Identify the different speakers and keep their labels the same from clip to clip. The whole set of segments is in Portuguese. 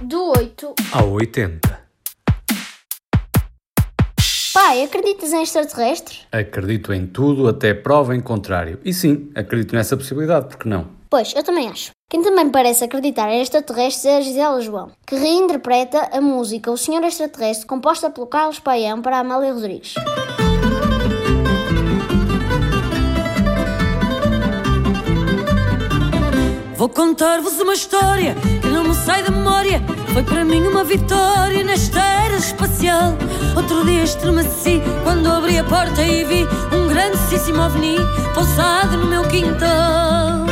Speaker 1: Do 8
Speaker 2: ao 80.
Speaker 1: Pai, acreditas em extraterrestres?
Speaker 2: Acredito em tudo até prova em contrário. E sim, acredito nessa possibilidade, porque não?
Speaker 1: Pois, eu também acho. Quem também parece acreditar em extraterrestres é a Gisela João, que reinterpreta a música O Senhor Extraterrestre, composta pelo Carlos Paião para Amália Rodrigues.
Speaker 3: Vou contar-vos uma história que não me sai da memória. Foi para mim uma vitória nesta era espacial. Outro dia estremeci quando abri a porta e vi um grandíssimo ovni pousado no meu quintal.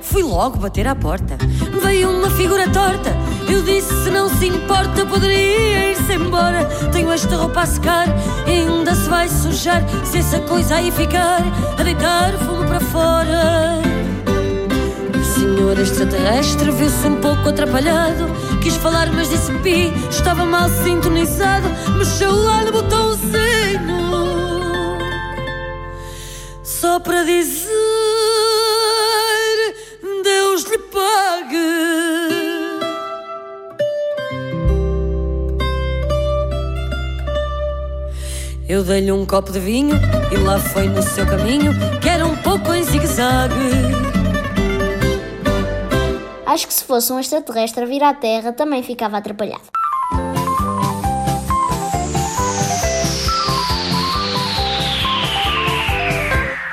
Speaker 3: Fui logo bater à porta, veio uma figura torta. Eu disse: se não se importa, poderia ir-se embora. Tenho esta roupa a secar ainda se vai sujar. Se essa coisa aí ficar, a deitar fumo para fora extraterrestre viu-se um pouco atrapalhado. Quis falar, mas disse pi, estava mal sintonizado. Mexeu lá no botãozinho só para dizer: Deus lhe pague. Eu dei-lhe um copo de vinho e lá foi no seu caminho, que era um pouco em zigue-zague.
Speaker 1: Acho que se fosse um extraterrestre a vir à Terra também ficava atrapalhado.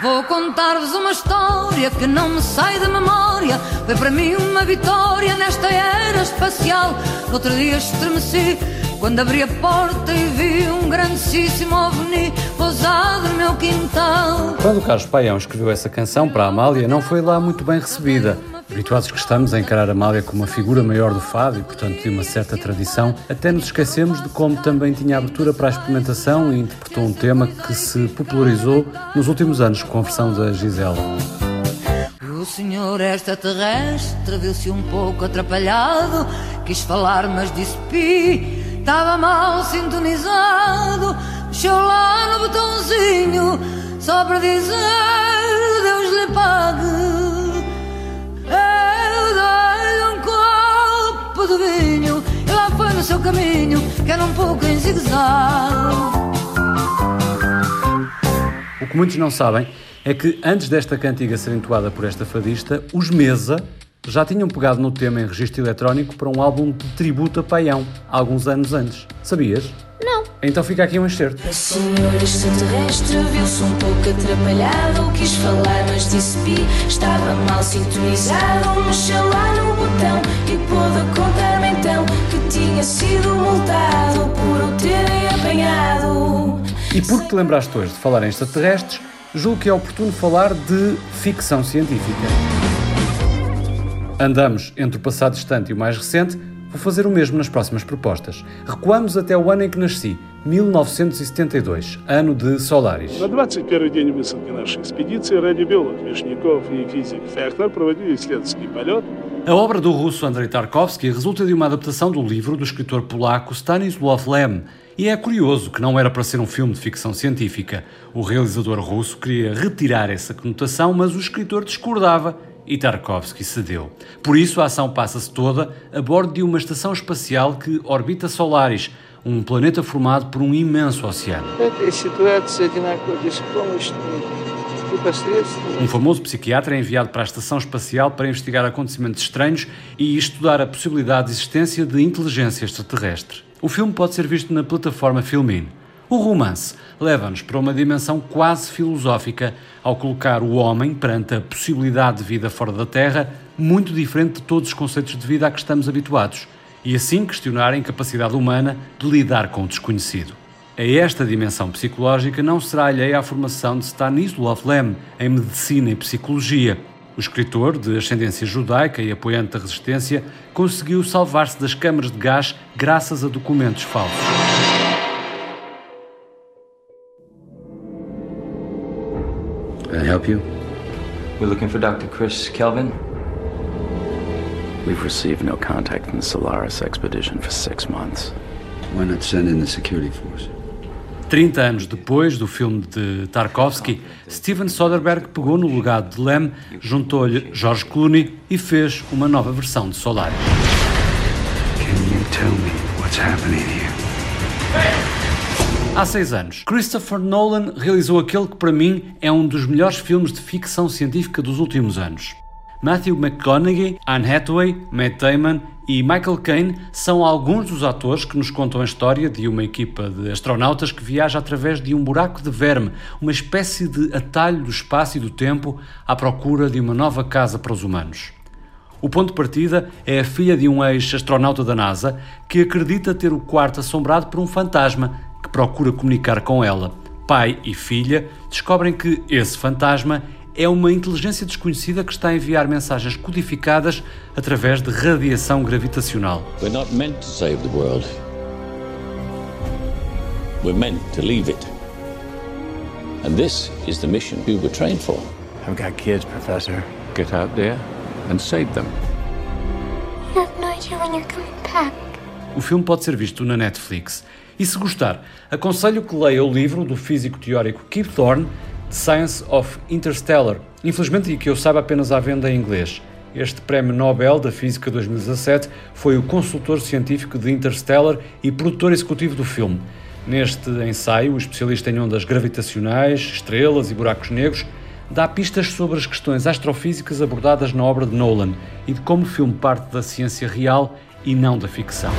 Speaker 3: Vou contar-vos uma história que não me sai da memória. Foi para mim uma vitória nesta era espacial. Outro dia estremeci quando abri a porta e vi um grandíssimo ovni no meu quintal.
Speaker 2: Quando o Carlos Paião escreveu essa canção para a Amália, não foi lá muito bem recebida. Habituados que estamos a encarar a Amália como uma figura maior do fado e, portanto, de uma certa tradição, até nos esquecemos de como também tinha abertura para a experimentação e interpretou um tema que se popularizou nos últimos anos com a versão da Gisela.
Speaker 3: O senhor extraterrestre viu-se um pouco atrapalhado, quis falar, mas disse pi, estava mal sintonizado, mexeu lá botãozinho, só para dizer Deus lhe pague. de vinho E lá foi no seu caminho Que era um pouco em zigue-zague
Speaker 2: O que muitos não sabem é que antes desta cantiga ser entoada por esta fadista, os Mesa já tinham pegado no tema em registro eletrónico para um álbum de tributo a Paião, alguns anos antes. Sabias?
Speaker 1: Não.
Speaker 2: Então fica aqui um excerto.
Speaker 4: A senhora extraterrestre viu-se um pouco atrapalhado, quis falar, mas disse pi, estava mal sintonizado, mexeu lá no botão e pôde contar-me então que tinha sido multado por o terem apanhado.
Speaker 2: E porque te lembraste hoje de falar em extraterrestres, julgo que é oportuno falar de ficção científica. Andamos entre o passado distante e o mais recente, vou fazer o mesmo nas próximas propostas. Recuamos até o ano em que nasci, 1972, ano de Solaris.
Speaker 5: На 21 день высадки нашей экспедиции радиобиолог Вишняков и физик Фехтер проводили исследовательский полет
Speaker 2: a obra do russo Andrei Tarkovsky resulta de uma adaptação do livro do escritor polaco Stanislaw Lem, e é curioso que não era para ser um filme de ficção científica. O realizador russo queria retirar essa conotação, mas o escritor discordava e Tarkovsky cedeu. Por isso, a ação passa-se toda a bordo de uma estação espacial que orbita Solaris, um planeta formado por um imenso oceano. Um famoso psiquiatra é enviado para a estação espacial para investigar acontecimentos estranhos e estudar a possibilidade de existência de inteligência extraterrestre. O filme pode ser visto na plataforma Filmin. O romance leva-nos para uma dimensão quase filosófica ao colocar o homem perante a possibilidade de vida fora da Terra, muito diferente de todos os conceitos de vida a que estamos habituados, e assim questionar a incapacidade humana de lidar com o desconhecido. A esta dimensão psicológica não será alheia à formação de Stanislav Lem em medicina e psicologia. O escritor, de ascendência judaica e apoiante da resistência, conseguiu salvar-se das câmaras de gás graças a documentos falsos.
Speaker 6: Help you?
Speaker 7: We're looking for Dr. Chris Kelvin.
Speaker 6: We've received no contact from the Solaris expedition for six months. Why not send in the security force?
Speaker 2: 30 anos depois do filme de Tarkovsky, Steven Soderbergh pegou no legado de Lem, juntou-lhe George Clooney e fez uma nova versão de Solaris.
Speaker 6: tell me what's happening here.
Speaker 2: Há seis anos, Christopher Nolan realizou aquele que para mim é um dos melhores filmes de ficção científica dos últimos anos. Matthew McConaughey, Anne Hathaway, Matt Damon e Michael Caine são alguns dos atores que nos contam a história de uma equipa de astronautas que viaja através de um buraco de verme, uma espécie de atalho do espaço e do tempo à procura de uma nova casa para os humanos. O ponto de partida é a filha de um ex-astronauta da NASA que acredita ter o quarto assombrado por um fantasma que procura comunicar com ela. Pai e filha descobrem que esse fantasma é uma inteligência desconhecida que está a enviar mensagens codificadas através de radiação gravitacional.
Speaker 8: We're not meant to save the world. We're meant to leave it. And this is the mission we were trained for.
Speaker 6: I've got kids, Professor.
Speaker 8: Get out there and save them.
Speaker 9: You have no idea when you're coming back.
Speaker 2: O filme pode ser visto na Netflix. E se gostar, aconselho que leia o livro do físico teórico Kip Thorne, The Science of Interstellar, infelizmente e que eu saiba apenas à venda em inglês. Este Prémio Nobel da Física 2017 foi o consultor científico de Interstellar e produtor executivo do filme. Neste ensaio, o especialista em ondas gravitacionais, estrelas e buracos negros dá pistas sobre as questões astrofísicas abordadas na obra de Nolan e de como o filme parte da ciência real e não da ficção.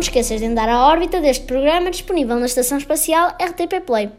Speaker 1: Te esqueças de andar à órbita deste programa disponível na Estação Espacial RTP Play.